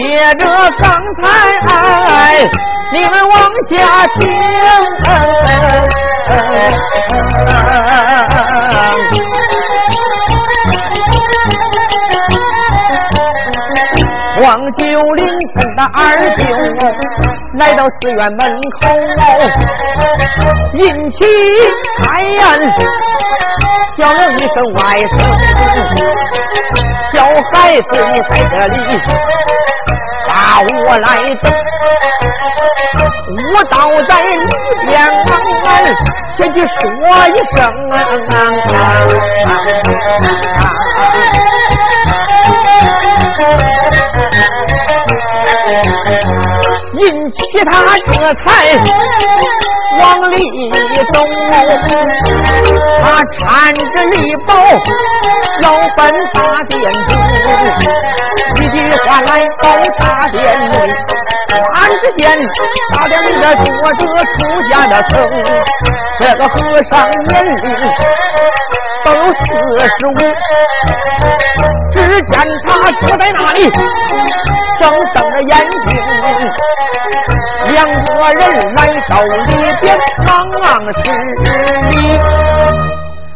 接着刚才，你们往下听。王九龄跟他二舅来到寺院门口，引起开言，叫了一声外甥，小孩子你在这里把我来等，我倒在里边先去说一声引其他这才往里走，他搀着礼包要奔大殿去，一句话来到大殿内，突然之间大殿里边坐着出家的僧，这个和尚年龄都有四十五，只见他坐在那里。正瞪着眼睛，两个人来到里边，忙忙施礼。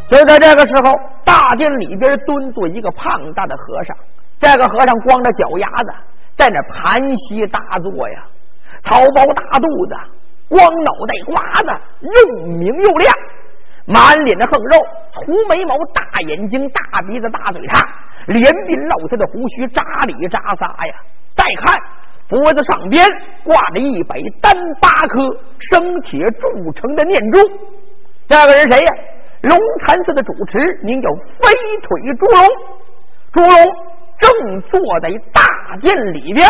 就在这个时候，大殿里边蹲坐一个胖大的和尚。这个和尚光着脚丫子，在那盘膝打坐呀，草包大肚子，光脑袋瓜子，又明又亮，满脸的横肉，粗眉毛，大眼睛，大鼻子，大嘴叉，连鬓落下的胡须扎里扎撒呀。再看脖子上边挂着一百单八颗生铁铸成的念珠，这个人谁呀？龙禅寺的主持名叫飞腿朱龙，朱龙正坐在大殿里边，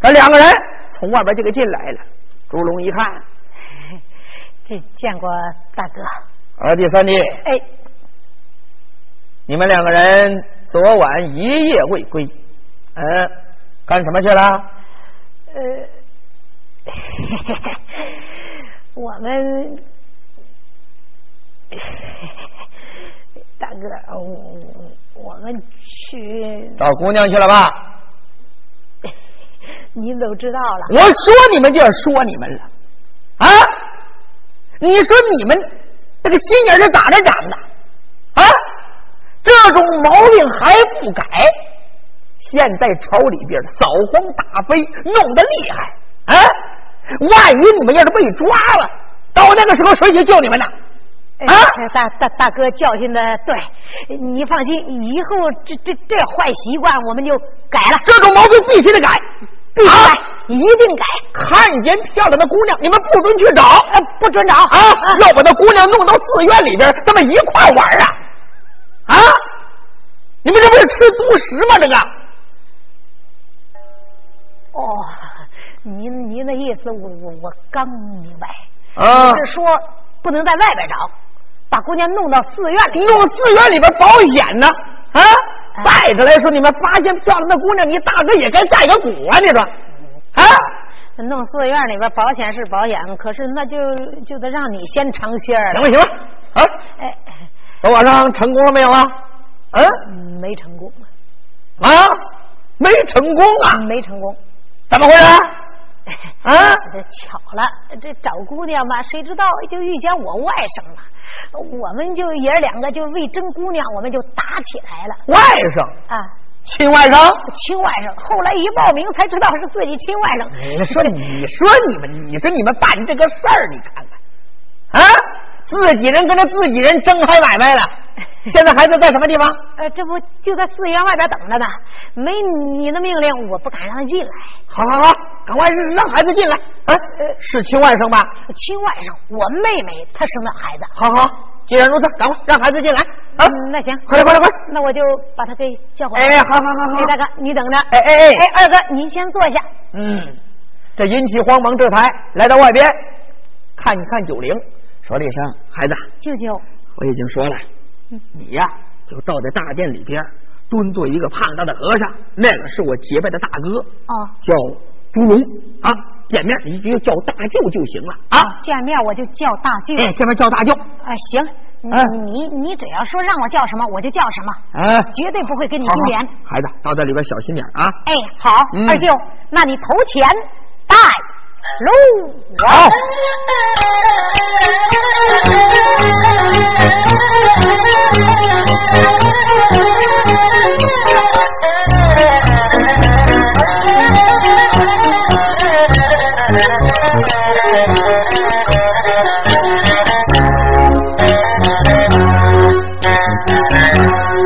这两个人从外边就给进来了。朱龙一看，这见过大哥，二弟三弟，哎，你们两个人昨晚一夜未归，嗯。干什么去了？呃，我们大哥，我我们去找姑娘去了吧？您都知道了。我说你们就要说你们了啊！你说你们这个心眼是咋着长的啊？这种毛病还不改？现在朝里边扫黄打非弄得厉害啊！万一你们要是被抓了，到那个时候谁去救你们呢？啊！大大大哥教训的对，你放心，以后这这这坏习惯我们就改了。这种毛病必须得改，必须改，一定改。看见漂亮的姑娘，你们不准去找，不准找啊！要把那姑娘弄到寺院里边，咱们一块玩啊！啊！你们这不是吃独食吗？这个。意思我我我刚明白，啊，是说不能在外边找，把姑娘弄到寺院里，弄寺院里边保险呢啊！再者来说，你们发现漂亮的姑娘，你大哥也该盖个鼓啊！你说啊，弄寺院里边保险是保险，可是那就就得让你先尝鲜儿行了行了啊！哎，昨晚上成功了没有啊？嗯，没成功啊，没成功啊，没成功。怎么回事？啊，这巧了，这找姑娘吧，谁知道就遇见我外甥了。我们就爷两个就为争姑娘，我们就打起来了。外甥啊，亲外甥，亲外甥。后来一报名才知道是自己亲外甥。你说，你说你们，你说你们办这个事儿，你看看，啊，自己人跟着自己人争开买卖了。现在孩子在什么地方？呃，这不就在寺院外边等着呢。没你的命令，我不敢让他进来。好好好，赶快让孩子进来。啊，是亲外甥吧？亲外甥，我妹妹她生的孩子。好好，既然如此，赶快让孩子进来。啊，那行，快点快点快！那我就把他给叫回来。哎，好好好好。哎，大哥，你等着。哎哎哎，哎，二哥，您先坐下。嗯，这引起慌忙，这才来到外边，看一看九龄，说了一声：“孩子，舅舅，我已经说了。”你呀，就照在大殿里边，蹲坐一个胖大的和尚，那个是我结拜的大哥，哦，叫朱龙啊。见面你就叫大舅就行了啊。见面我就叫大舅。哎，见面叫大舅。哎，行，你你你只要说让我叫什么，我就叫什么。哎，绝对不会跟你丢脸。孩子，到这里边小心点啊。哎，好，二舅，那你投钱带路。好。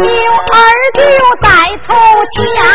有二舅在头前，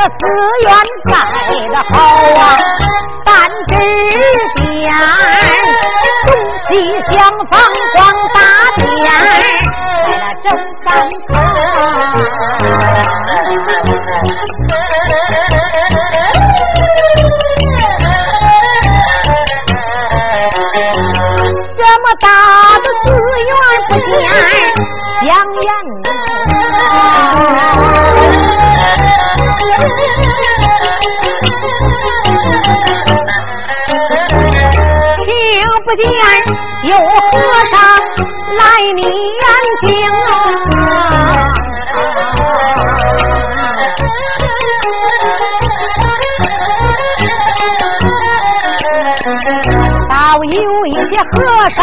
个寺院盖的好啊，半只点，东西厢房光大殿，在那正三大的寺院不见有和尚来念经啊。有一些和尚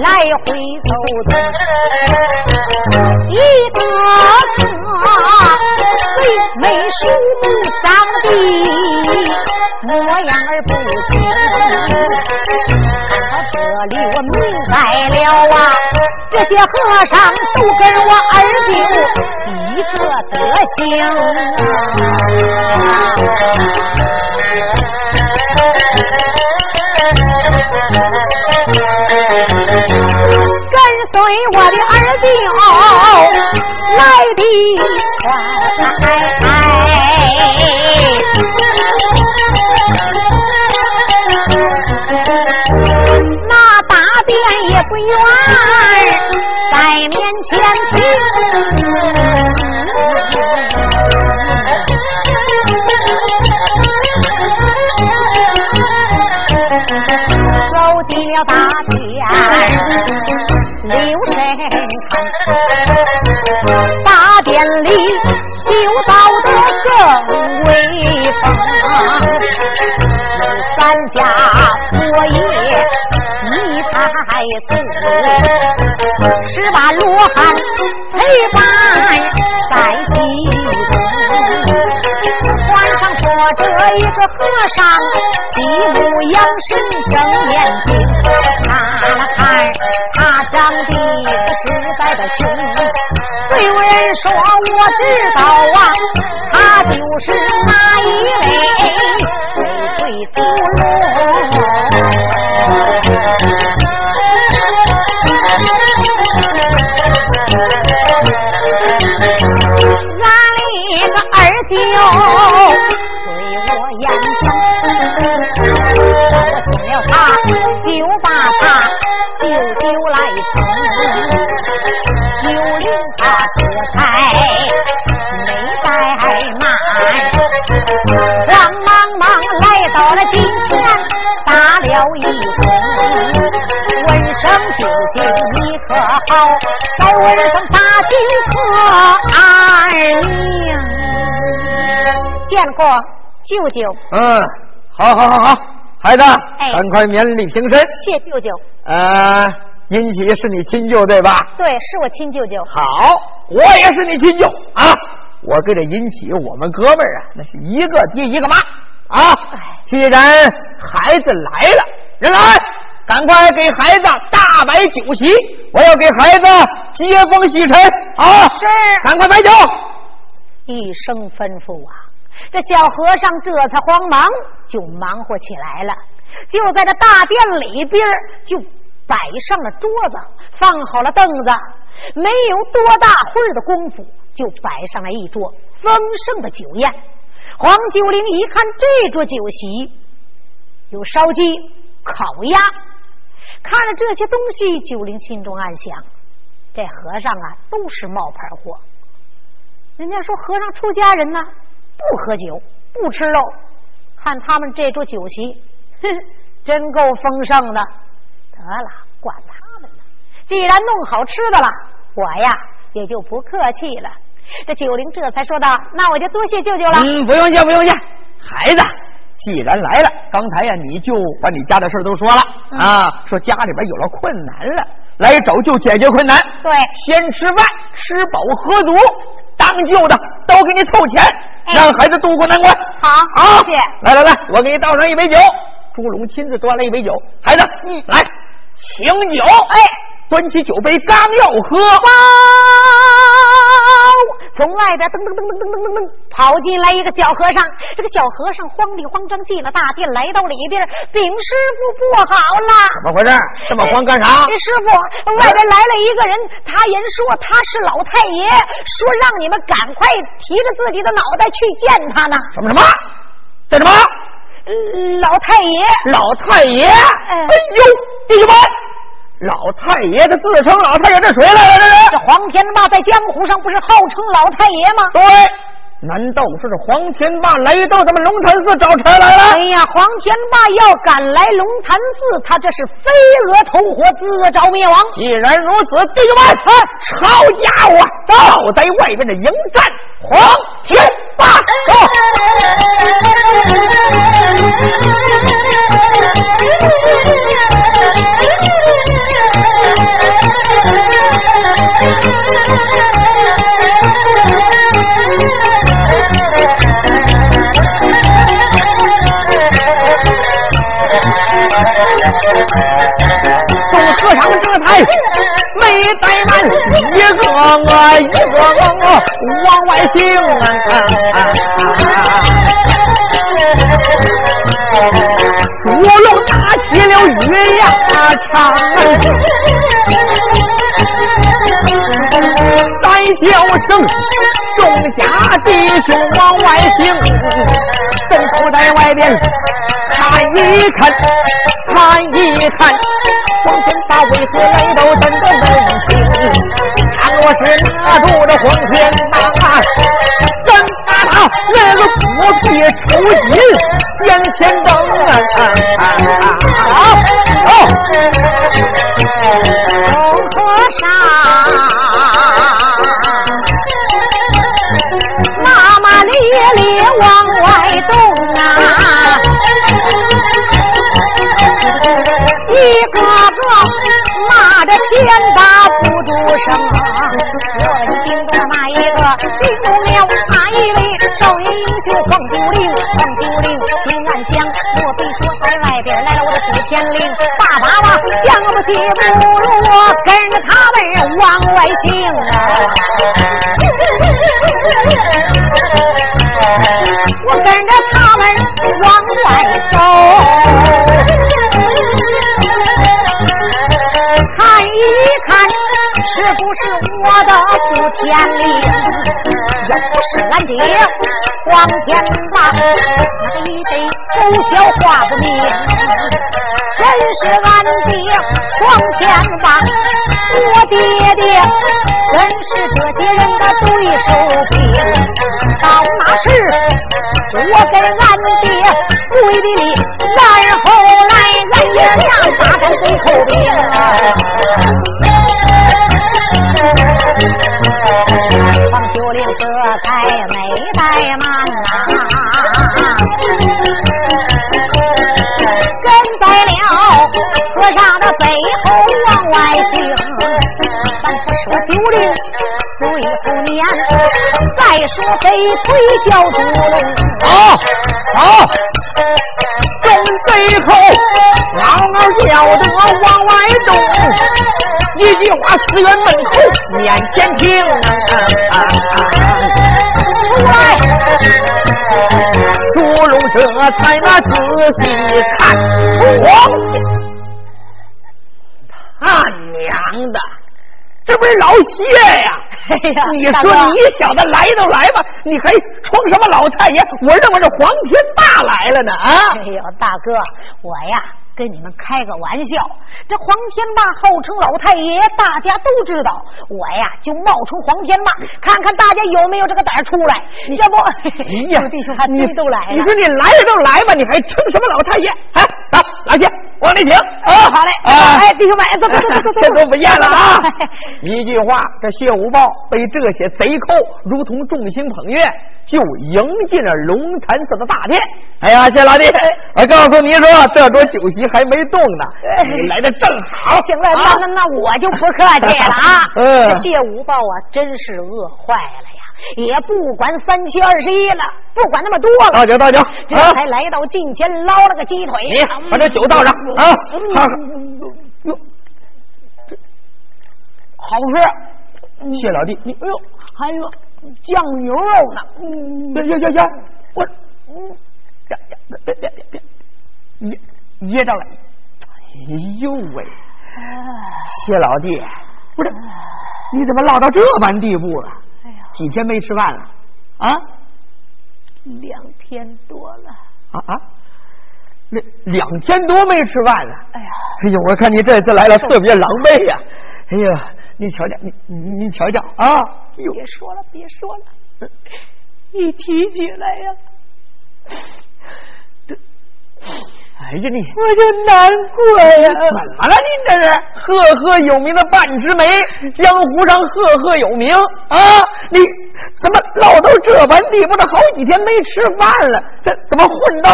来回走动，一个个最眉鼠目长的模样儿不清。看到这里，我明白了啊，这些和尚都跟我二舅一个德行。跟随我的二舅来的快，在面前走。进了大殿，留神看，大殿里修造的更威风，三家佛爷一子，十八罗汉陪伴在其中。船上坐着一个和尚，闭目养神睁眼睛，看了看他长得实在的凶。虽有人说我知道啊，他就是那一位对我眼疼，我送了他就把他舅舅来疼，就令他这才没怠慢，慌忙忙来到了近前，打了一通，问声舅舅你可好？再问声大舅可见过舅舅。嗯，好，好，好，好，孩子，赶快免礼平身。谢舅舅。呃，殷喜是你亲舅对吧？对，是我亲舅舅。好，我也是你亲舅啊。我跟这殷喜我们哥们儿啊，那是一个爹一个妈啊！既然孩子来了，人来，赶快给孩子大摆酒席，我要给孩子接风洗尘啊！是，赶快摆酒。一声吩咐啊，这小和尚这才慌忙就忙活起来了。就在这大殿里边，就摆上了桌子，放好了凳子，没有多大会儿的功夫，就摆上了一桌丰盛的酒宴。黄九龄一看这桌酒席，有烧鸡、烤鸭，看了这些东西，九龄心中暗想：这和尚啊，都是冒牌货。人家说和尚出家人呢，不喝酒，不吃肉。看他们这桌酒席，哼，真够丰盛的。得了，管他们呢。既然弄好吃的了，我呀也就不客气了。这九龄这才说道：“那我就多谢舅舅了。”嗯，不用谢，不用谢。孩子，既然来了，刚才呀你就把你家的事都说了啊，说家里边有了困难了，来找就解决困难。对，先吃饭，吃饱喝足。当舅的都给你凑钱，让孩子渡过难关。好，好，谢谢。来来来，我给你倒上一杯酒。朱龙亲自端了一杯酒，孩子，嗯，来，请酒。哎，端起酒杯，刚要喝。从外边噔噔噔噔噔噔噔噔跑进来一个小和尚，这个小和尚慌里慌张进了大殿，来到里边，禀师傅不好了，怎么回事？这么慌干啥？师傅，外边来了一个人，他人说他是老太爷，说让你们赶快提着自己的脑袋去见他呢。什么什么？这什么？老太爷，老太爷。哎呦，弟兄们！老太爷的自称老太爷，这谁来了？这是这黄天霸在江湖上不是号称老太爷吗？对，难道说是黄天霸来到咱们龙潭寺找茬来了？哎呀，黄天霸要敢来龙潭寺，他这是飞蛾投火，自找灭亡。既然如此，弟兄们，抄家伙，到在外边的迎战黄天霸，众没怠慢，一个我一个我往外行啊！朱龙打起了雨呀长，三叫声，众家弟兄往外行，正都在外边看一看。看一看，黄天这些人都的个能行？他若是拿住这黄天霸，真拿他那个骨皮抽筋，眼前。令？爸爸爸，想不起不如我跟着他们往外行啊！我跟着他们往外走。看一看，是不是我的祖天令？要不是俺爹黄天霸，那个一对狗笑话不明。真是俺爹黄天霸，我爹爹真是这些人的对手兵。到那时，我跟俺爹外行。咱不说九龄，对付年。再说飞腿叫猪龙，好，好，正背后嗷嗷叫得往外动，一句话四院门口面前停，出来，猪龙这才那仔细看，我。他娘的，这不是老谢呀！哎呀，你说你小子来都来吧，你还装什么老太爷？我认为是黄天霸来了呢啊！哎呦，大哥，我呀。跟你们开个玩笑，这黄天霸号称老太爷，大家都知道。我呀就冒充黄天霸，看看大家有没有这个胆出来。这不，哎呀，弟兄还真都来了。你说你来了都来吧，你还称什么老太爷？哎，啊，老谢，往里请。哦，好嘞。哎，弟兄们，走走走走走，这都不见了啊！一句话，这谢无豹被这些贼寇如同众星捧月。就迎进了龙潭寺的大殿。哎呀，谢老弟，我告诉你说，这桌酒席还没动呢，你来的正好。行了，那那那我就不客气了啊。这谢无豹啊，真是饿坏了呀，也不管三七二十一了，不管那么多了。倒酒，倒酒。这才来到近前，捞了个鸡腿。你把这酒倒上啊！哟，这好吃。谢老弟，你哎呦，还有。酱牛肉呢？嗯，行行行行，我嗯，别别别别别别，噎噎着了。哎呦喂，谢老弟，不是，你怎么落到这般地步了？几天没吃饭了？啊？两天多了。啊啊！两两天多没吃饭了。哎呀，哎呦，我看你这次来了特别狼狈呀。哎呀。你瞧瞧，你你你瞧瞧啊！别说了，别说了，一提起来呀，这，哎呀你，我就难过呀！怎么了？您这是赫赫有名的半枝梅，江湖上赫赫有名啊！你怎么落到这般地步？这好几天没吃饭了，这怎么混到？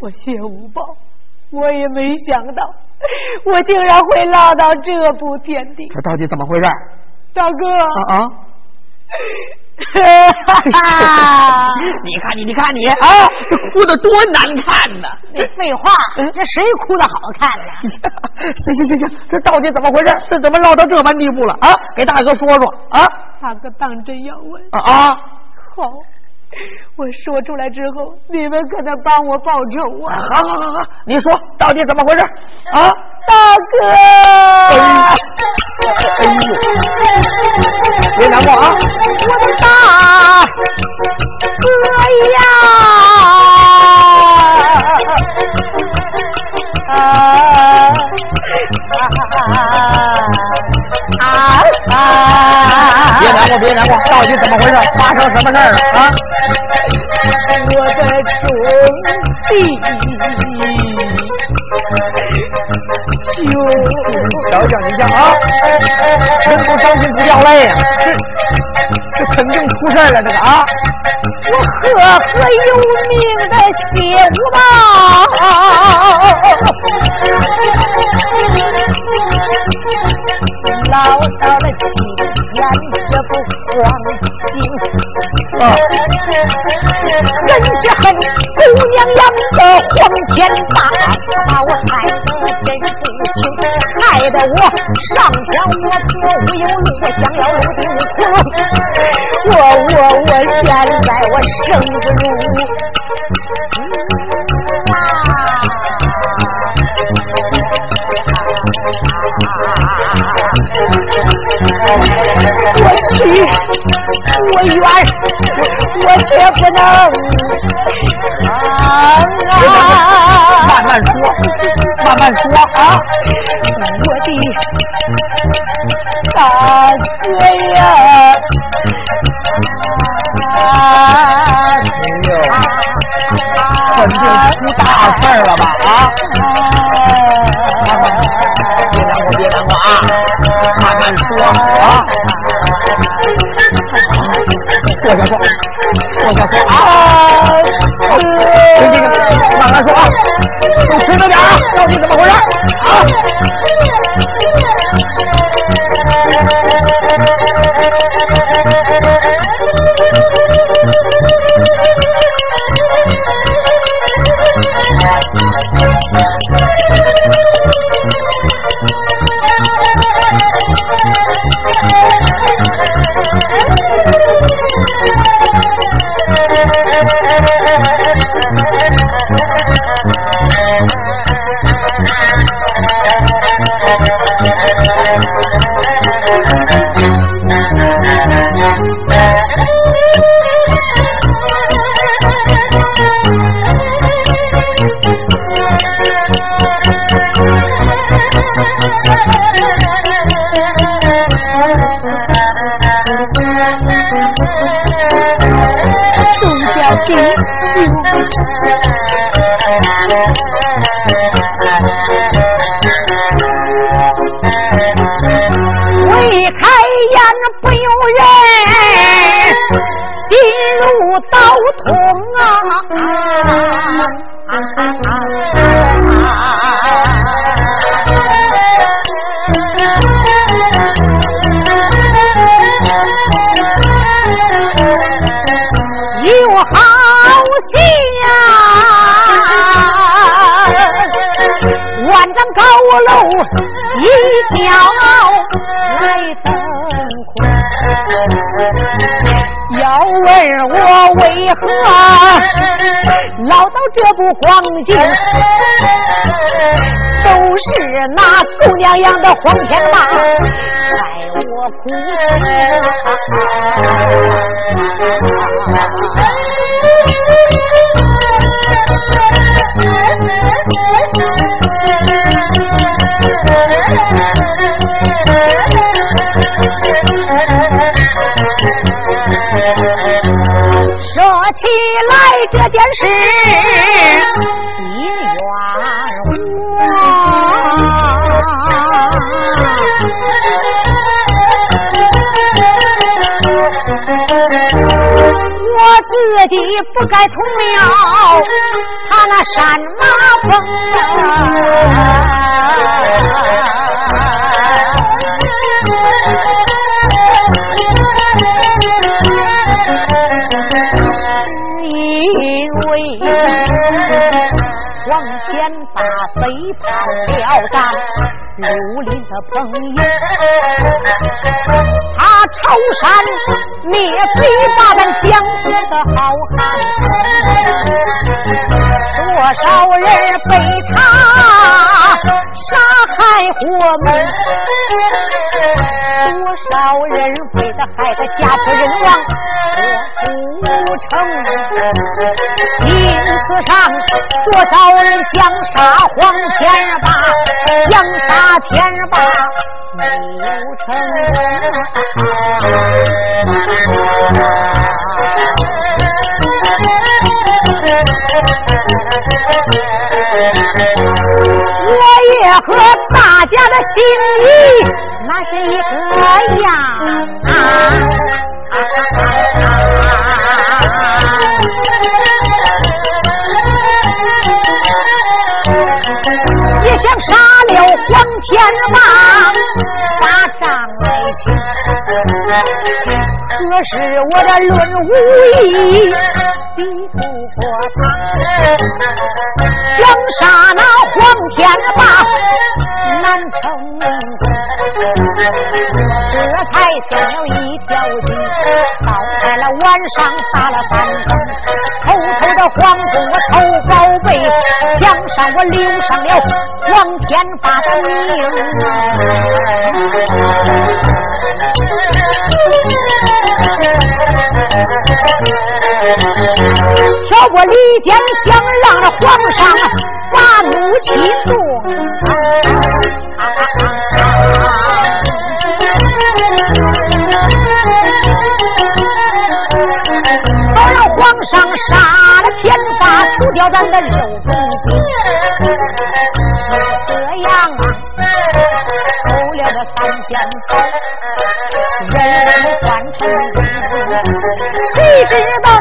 我谢无报，我也没想到。我竟然会落到这步田地，这到底怎么回事？大哥啊！你看你，你看你啊，这哭的多难看呐！那废话，这谁哭的好看呢？行行行行，这到底怎么回事？这怎么落到这般地步了啊？给大哥说说啊！大哥当真要问啊啊！好。我说出来之后，你们可得帮我报仇啊！好好好好，你说到底怎么回事啊？大哥，哎呦，别难过啊！我的大哥呀！啊啊啊啊啊！别难过，别难过，到底怎么回事？发生什么事儿了？啊？我的兄弟，就瞧瞧你家啊，人不伤心不掉泪呀，这这肯定出事了，这个啊，我赫赫有名的谢武宝，老到了的黄天霸，把我害得真不轻，害得我上天我左无有路，我想要入地无苦。我我我现在我生不如我去，我冤。我却不能慢慢说，慢慢说啊！我的大哥呀！哎呦，肯定出大事了吧？啊！别难过，别难过啊！慢慢说啊！坐下说。坐下说啊，说啊，都听着点啊，到底怎么回事啊？好戏呀！万丈高楼一角来登空，要问我为何落到这步黄金，都是那狗娘养的黄天霸害我苦说起来这件事，心冤自己不该同了他那山马风，因为黄天霸背叛了咱绿林的朋友，朝山灭贼，把咱江湖的好汉，多少人被他杀害活埋，多少人为他害他家破人亡，我不成。因此上，多少人想杀黄天霸，想杀天霸没有成功。我也和大家的心意那是一个样也想杀了黄天霸，可是我这论武艺比不过他，想杀那黄天霸难成功。这才想了一条计，到在了晚上打了三更，偷偷的皇宫我偷宝贝，墙上我留上了黄天霸的名。挑拨离间，想让那皇上把怒气动。好让皇上杀了天霸，除掉咱的肉中兵。就这样啊，偷了个三件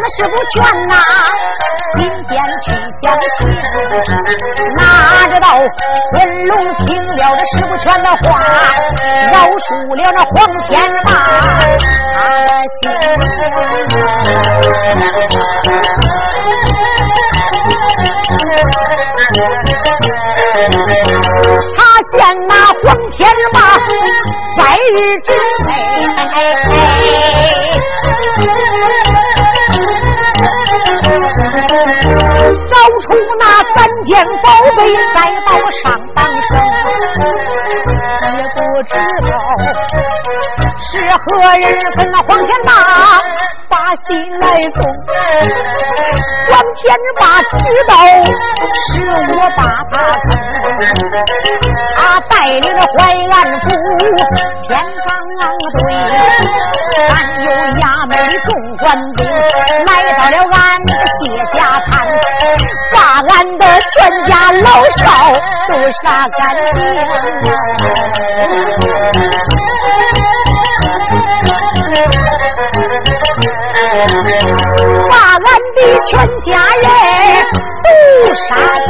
知道那师傅全呐？今天去讲情，哪知道文龙听了这师傅全的话，饶恕了那黄天霸，他见那黄天霸百日之内。宝贝，再把我上当成，也不知道是何人跟那黄天霸把心来动。黄天霸知道是我把他坑，他带领着淮安府天罡队，还有衙门的众官兵来到了俺那个谢家滩，俺的全家老少都杀干净把俺的全家人都杀尽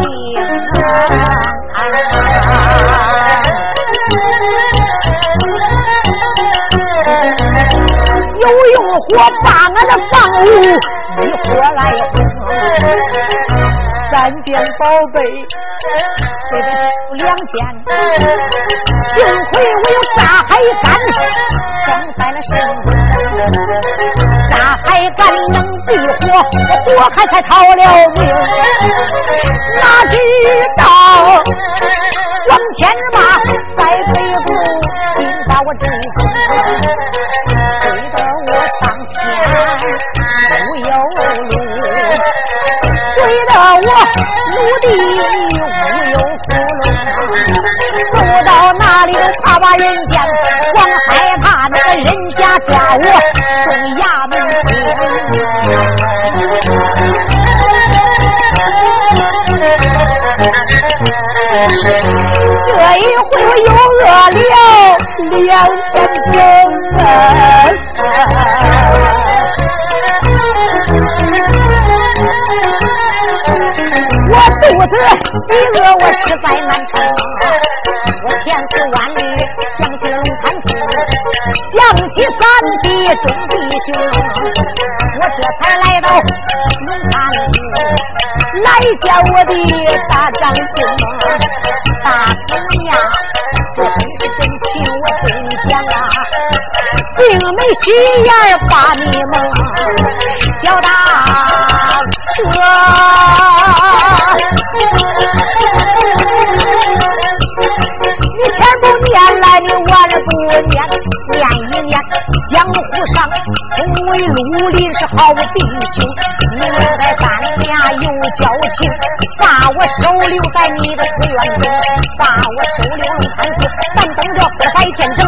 又用火把俺的房屋一火来轰。三件宝贝，这里两件，幸亏我有炸海干，装在了身子。炸海干能避火，我火海才逃了命。哪知道往前马在背得我目的无有窟窿，走到哪里都怕把人见，光害怕那个人家抓我送衙门这一回我又饿了两天实在难成。我千丝万缕想起了龙潭寺，想起三弟众弟兄，我这才来到龙潭寺，来见我的大长兄。大姑娘，这真是真情，我对你讲啊，并没虚言把你蒙，好弟兄，你在咱俩有交情，把我收留在你的寺院中，把我收留龙潭寺，咱等着四海见证。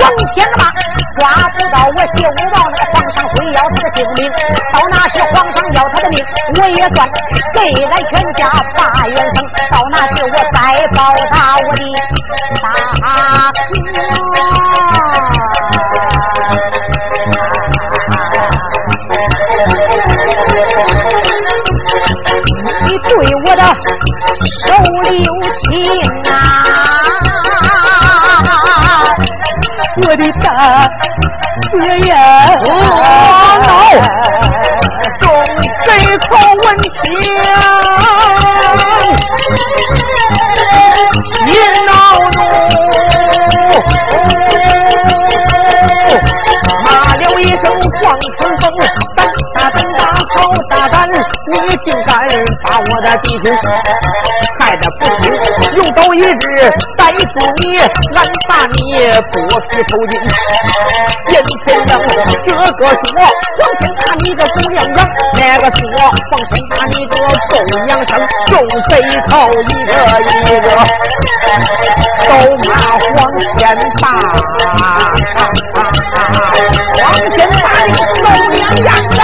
王天霸抓不到我就往那个皇上会要他的性命，到那时皇上要他的命，我也算给俺全家发元生。到那时我再报答我的大恩。对我的手留情啊，我的大哥呀！哦，众贼寇闻听，一竟敢把我的弟兄害得不轻！用刀一指逮住你，俺把你剥皮抽筋。阴天阳，这个说黄天打你个狗娘养，那个说黄天打你个狗娘生，众贼头一个一个都骂黄天打。黄天霸的狗娘养的，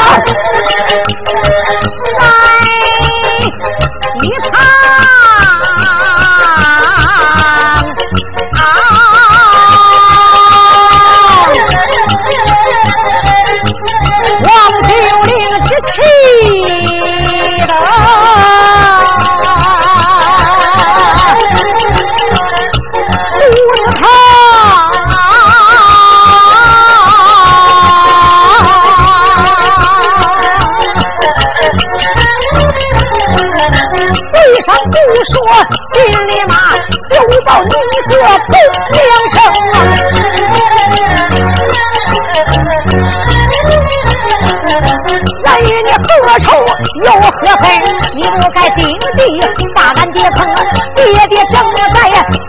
爹爹正在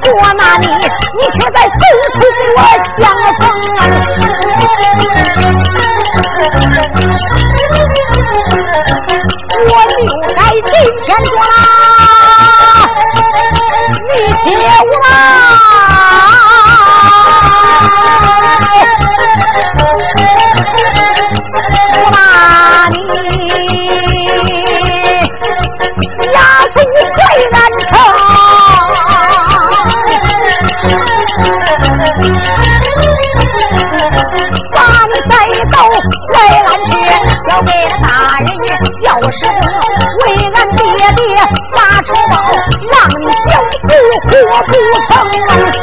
捉拿你，你却在不成。